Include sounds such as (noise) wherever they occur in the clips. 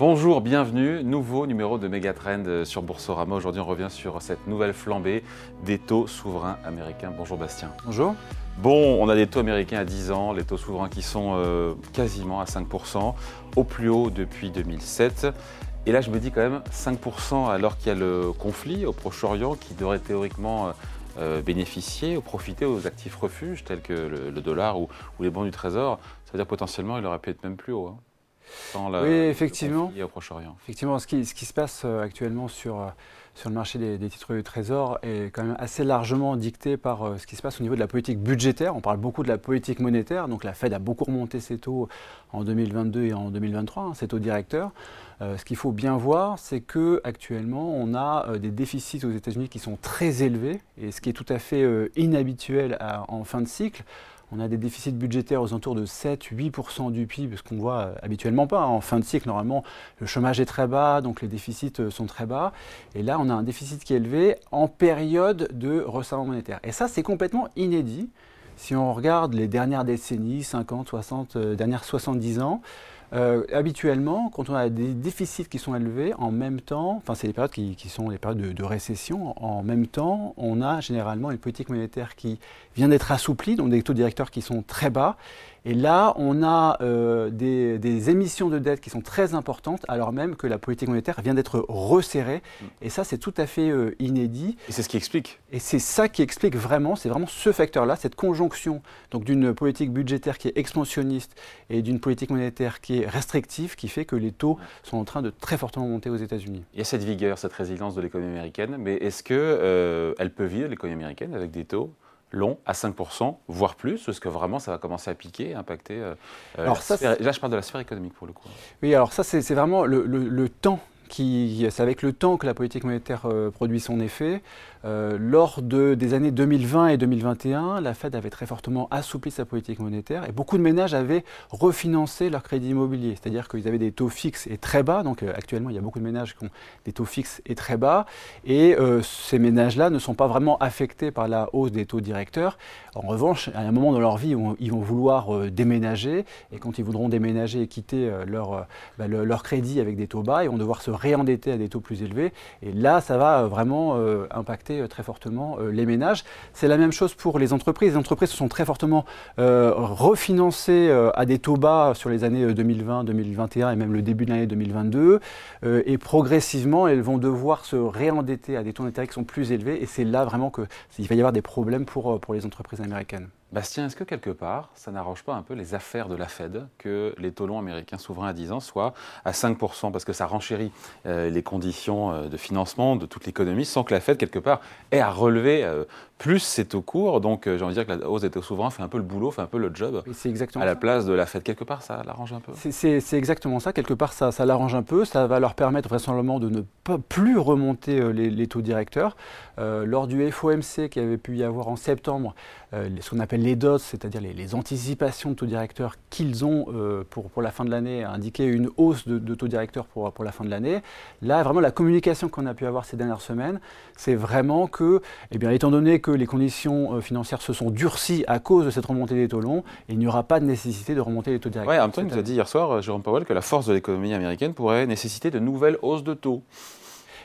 Bonjour, bienvenue. Nouveau numéro de Megatrend sur Boursorama. Aujourd'hui, on revient sur cette nouvelle flambée des taux souverains américains. Bonjour Bastien. Bonjour. Bon, on a des taux américains à 10 ans, les taux souverains qui sont euh, quasiment à 5%, au plus haut depuis 2007. Et là, je me dis quand même 5% alors qu'il y a le conflit au Proche-Orient qui devrait théoriquement euh, bénéficier ou profiter aux actifs refuges tels que le, dollar ou, les bons du Trésor. Ça veut dire potentiellement il aurait pu être même plus haut. Hein oui, effectivement. Au Proche-Orient. Effectivement, ce qui, se passe euh, actuellement sur, euh, sur le marché des, titres du Trésor est quand même assez largement dicté par euh, ce qui se passe au niveau de la politique budgétaire. On parle beaucoup de la politique monétaire, donc la Fed a beaucoup remonté ses taux en 2022 et en 2023, hein, ses taux directeurs. ce qu'il faut bien voir, c'est que actuellement, on a des déficits aux États-Unis qui sont très élevés, et ce qui est tout à fait inhabituel en fin de cycle. On a des déficits budgétaires aux alentours de 7-8% du PIB, ce qu'on voit euh, habituellement pas. Hein. En fin de cycle, normalement, le chômage est très bas, donc les déficits euh, sont très bas. Et là, on a un déficit qui est élevé en période de resserrement monétaire. Et ça, c'est complètement inédit. Si on regarde les dernières décennies, 50, 60, euh, dernières 70 ans, euh, habituellement, quand on a des déficits qui sont élevés, en même temps, enfin c'est les périodes qui, sont les périodes de, récession, en même temps, on a généralement une politique monétaire qui vient d'être assouplie, donc des taux directeurs qui sont très bas, et là, on a euh, des, émissions de dette qui sont très importantes, alors même que la politique monétaire vient d'être resserrée. Mm. Et ça, c'est tout à fait euh, inédit. Et c'est ce qui explique. Et c'est ça qui explique vraiment, c'est vraiment ce facteur-là, cette conjonction donc d'une politique budgétaire qui est expansionniste et d'une politique monétaire qui est restrictive, qui fait que les taux sont en train de très fortement monter aux États-Unis. Il y a cette vigueur, cette résilience de l'économie américaine, mais est-ce qu'elle euh, peut vivre, l'économie américaine, avec des taux long à 5%, voire plus, parce que vraiment ça va commencer à piquer, impacter. Euh, euh, alors ça, là, je parle de la sphère économique pour le coup. Oui, alors ça, c'est vraiment le, temps c'est avec le temps que la politique monétaire euh, produit son effet. Euh, lors de, des années 2020 et 2021, la Fed avait très fortement assoupli sa politique monétaire et beaucoup de ménages avaient refinancé leur crédit immobilier, c'est-à-dire qu'ils avaient des taux fixes et très bas. Donc euh, actuellement, il y a beaucoup de ménages qui ont des taux fixes et très bas et ces ménages-là ne sont pas vraiment affectés par la hausse des taux directeurs. En revanche, à un moment dans leur vie ils vont vouloir déménager et quand ils voudront déménager et quitter leur, bah, leur crédit avec des taux bas, ils vont devoir se réendetter à des taux plus élevés et là, ça va vraiment impacter euh, très fortement euh, les ménages. C'est la même chose pour les entreprises. Les entreprises se sont très fortement euh, refinancées à des taux bas sur les années 2020, 2021 et même le début de l'année 2022. et progressivement, elles vont devoir se réendetter à des taux d'intérêt qui sont plus élevés. Et c'est là vraiment qu'il va y avoir des problèmes pour, pour les entreprises américaines. Bastien, est-ce que quelque part, ça n'arrange pas un peu les affaires de la Fed que les taux longs américains souverains à 10 ans soient à 5% Parce que ça renchérit euh, les conditions euh, de financement de toute l'économie sans que la Fed, quelque part, ait à relever euh, plus ses taux courts. Donc, j'ai envie de dire que la hausse des taux souverains fait un peu le boulot, fait un peu le job exactement à la place de la Fed. Quelque part, ça l'arrange un peu C'est exactement ça. Quelque part, ça, ça l'arrange un peu. Ça va leur permettre vraisemblablement de ne pas plus remonter les, taux directeurs. lors du FOMC qui avait pu y avoir en septembre, ce qu'on appelle les dots, c'est-à-dire les, anticipations de taux directeur qu'ils ont euh, pour, pour, la fin de l'année, indiqué une hausse de, taux directeur pour, pour la fin de l'année. Là, vraiment, la communication qu'on a pu avoir ces dernières semaines, c'est vraiment que, eh bien, étant donné que les conditions euh, financières se sont durcies à cause de cette remontée des taux longs, il n'y aura pas de nécessité de remonter les taux directeurs. Oui, en même temps, il nous a dit hier soir, euh, Jérôme Powell, que la force de l'économie américaine pourrait nécessiter de nouvelles hausses de taux.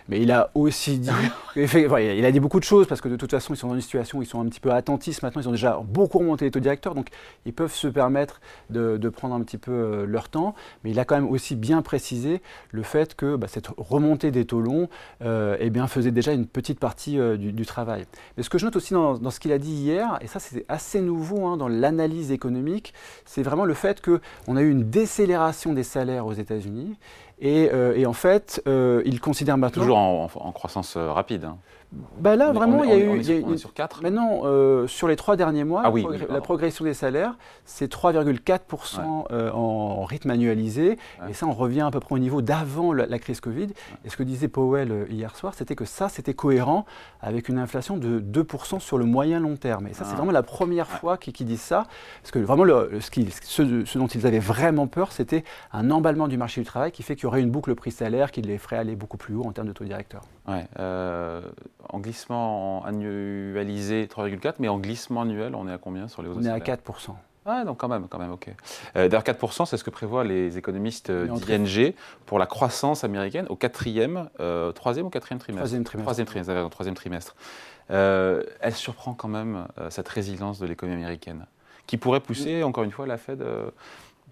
Mais il a aussi dit, (laughs) il a dit beaucoup de choses parce que de toute façon, ils sont dans une situation où ils sont un petit peu attentistes maintenant. Ils ont déjà beaucoup remonté les taux directeurs, donc ils peuvent se permettre de, prendre un petit peu euh, leur temps. Mais il a quand même aussi bien précisé le fait que bah, cette remontée des taux longs euh, eh bien, faisait déjà une petite partie euh, du, travail. Mais ce que je note aussi dans, ce qu'il a dit hier, et ça c'est assez nouveau hein, dans l'analyse économique, c'est vraiment le fait qu'on a eu une décélération des salaires aux États-Unis euh, et, en fait, euh, il considère maintenant. Toujours en, croissance euh, rapide. Hein. Bah là, vraiment, il y a eu. Sur, 4 Maintenant, sur les trois derniers mois, ah la, progression des salaires, c'est 3,4% en rythme annualisé. Et ça, on revient à peu près au niveau d'avant la, crise Covid. Et ce que disait Powell hier soir, c'était que ça, c'était cohérent avec une inflation de 2% sur le moyen long terme. Et ça, c'est ah. vraiment la première fois qu'ils disent ça. Parce que vraiment, le, ce, ce, dont ils avaient vraiment peur, c'était un emballement du marché du travail qui fait qu'il y aurait une boucle prix-salaire qui les ferait aller beaucoup plus haut en termes de taux directeur. Ouais, euh, en glissement annualisé 3,4, mais en glissement annuel, on est à combien sur les hausses On est à 4%. Ah, donc quand même, quand même, ok. Euh, D'ailleurs, 4%, c'est ce que prévoient les économistes d'ING pour la croissance américaine au quatrième, euh, troisième ou quatrième trimestre Troisième trimestre. Troisième trimestre, troisième trimestre. Euh, elle surprend quand même euh, cette résilience de l'économie américaine, qui pourrait pousser, encore une fois, la Fed euh,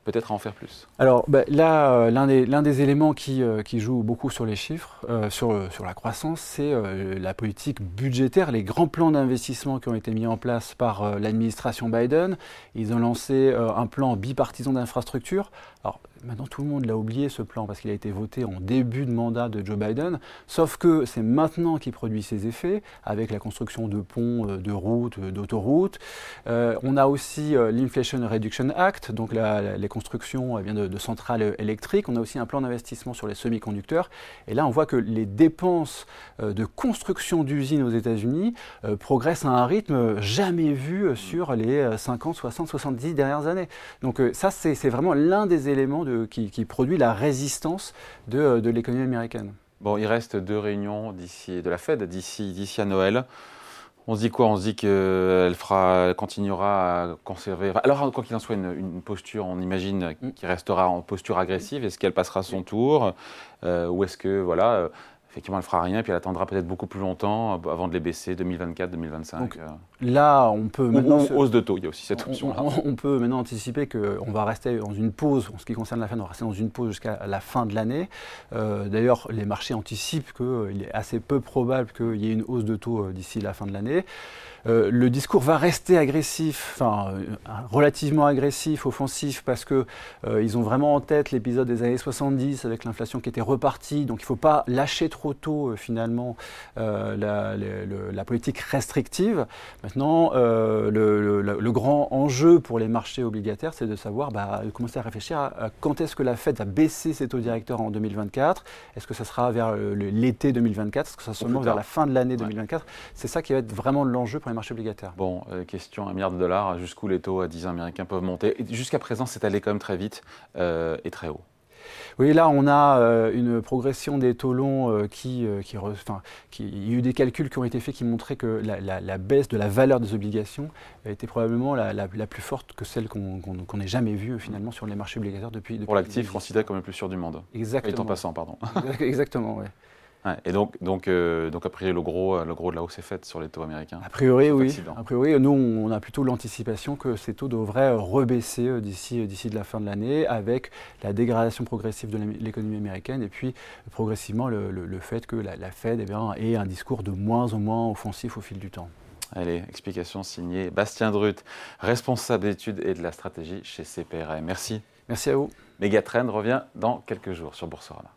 peut-être à en faire plus. Alors bah, là, euh, l'un des, éléments qui, euh, qui joue beaucoup sur les chiffres, euh, sur, sur la croissance, c'est la politique budgétaire, les grands plans d'investissement qui ont été mis en place par l'administration Biden. Ils ont lancé un plan bipartisan d'infrastructure. Alors maintenant, tout le monde l'a oublié ce plan parce qu'il a été voté en début de mandat de Joe Biden. Sauf que c'est maintenant qu'il produit ses effets avec la construction de ponts, euh, de routes, euh, d'autoroutes. Euh, on a aussi l'Inflation Reduction Act, donc les constructions eh de, centrales électriques. On a aussi un plan d'investissement sur les semi-conducteurs. Et là, on voit que les dépenses de construction d'usines aux États-Unis progressent à un rythme jamais vu sur les euh, 50, 60, 70 dernières années. Donc ça, c'est vraiment l'un des éléments de- qui, qui produit la résistance de, euh, de l'économie américaine. Bon, il reste deux réunions d'ici de la Fed d'ici à Noël. On se dit quoi? On se dit qu'elle fera, elle continuera à conserver. alors, quoi qu'il en soit, une, une posture, on imagine, Mm. qui restera en posture agressive. Est-ce qu'elle passera son tour? Euh, Ou est-ce que, voilà, euh, effectivement, elle fera rien et puis elle attendra peut-être beaucoup plus longtemps euh, avant de les baisser 2024, 2025 Donc, euh. Là, on peut maintenant... ou se- hausse de taux, il y a aussi cette On- option-là. On, on peut maintenant anticiper qu'on va rester dans une pause, en ce qui concerne la Fed, on va rester dans une pause jusqu'à la fin de l'année. Euh, D'ailleurs, les marchés anticipent qu'il est assez peu probable qu'il y ait une hausse de taux d'ici la fin de l'année. Euh, le discours va rester agressif, enfin euh, relativement agressif, offensif, parce que euh, ils ont vraiment en tête l'épisode des années 70 avec l'inflation qui était repartie. Donc il ne faut pas lâcher trop tôt finalement la, politique restrictive. Maintenant, le, le- le grand enjeu pour les marchés obligataires, c'est de savoir, bah, de commencer à réfléchir à, à quand est-ce que la Fed va baisser ses taux directeurs en 2024. Est-ce que ça sera vers l'été 2024 Est-ce que ça sera seulement vers la fin de l'année Ouais. 2024 C'est ça qui va être vraiment l'enjeu pour les marchés obligataires. Bon, euh, question, un milliard de dollars, jusqu'où les taux à 10 ans américains peuvent monter Jusqu'à présent, c'est allé quand même très vite euh, et très haut. Oui, là, on a euh, une progression des taux longs euh, qui, euh, qui, qui- Il y a eu des calculs qui ont été faits qui montraient que la, la- la baisse de la valeur des obligations était probablement la, plus forte que celle qu'on qu'on n'ait jamais vue finalement sur les marchés obligataires depuis. depuis Pour l'actif, considéré comme le plus sûr du monde. Et en Exactement. passant, pardon. Exactement, ouais. Ouais, et donc, donc, euh, donc, a priori, le gros, euh, le gros de la hausse est fait sur les taux américains. A priori, oui. A priori, nous, on a plutôt l'anticipation que ces taux devraient rebaisser euh, d'ici d'ici de la fin de l'année, avec la dégradation progressive de l'économie américaine, et puis progressivement le, le- le fait que la, la Fed eh bien, ait un discours de moins en moins offensif au fil du temps. Allez, explication signée Bastien Drut, responsable d'études et de la stratégie chez CPRM. Merci. Merci à vous. Megatrend revient dans quelques jours sur Boursorama.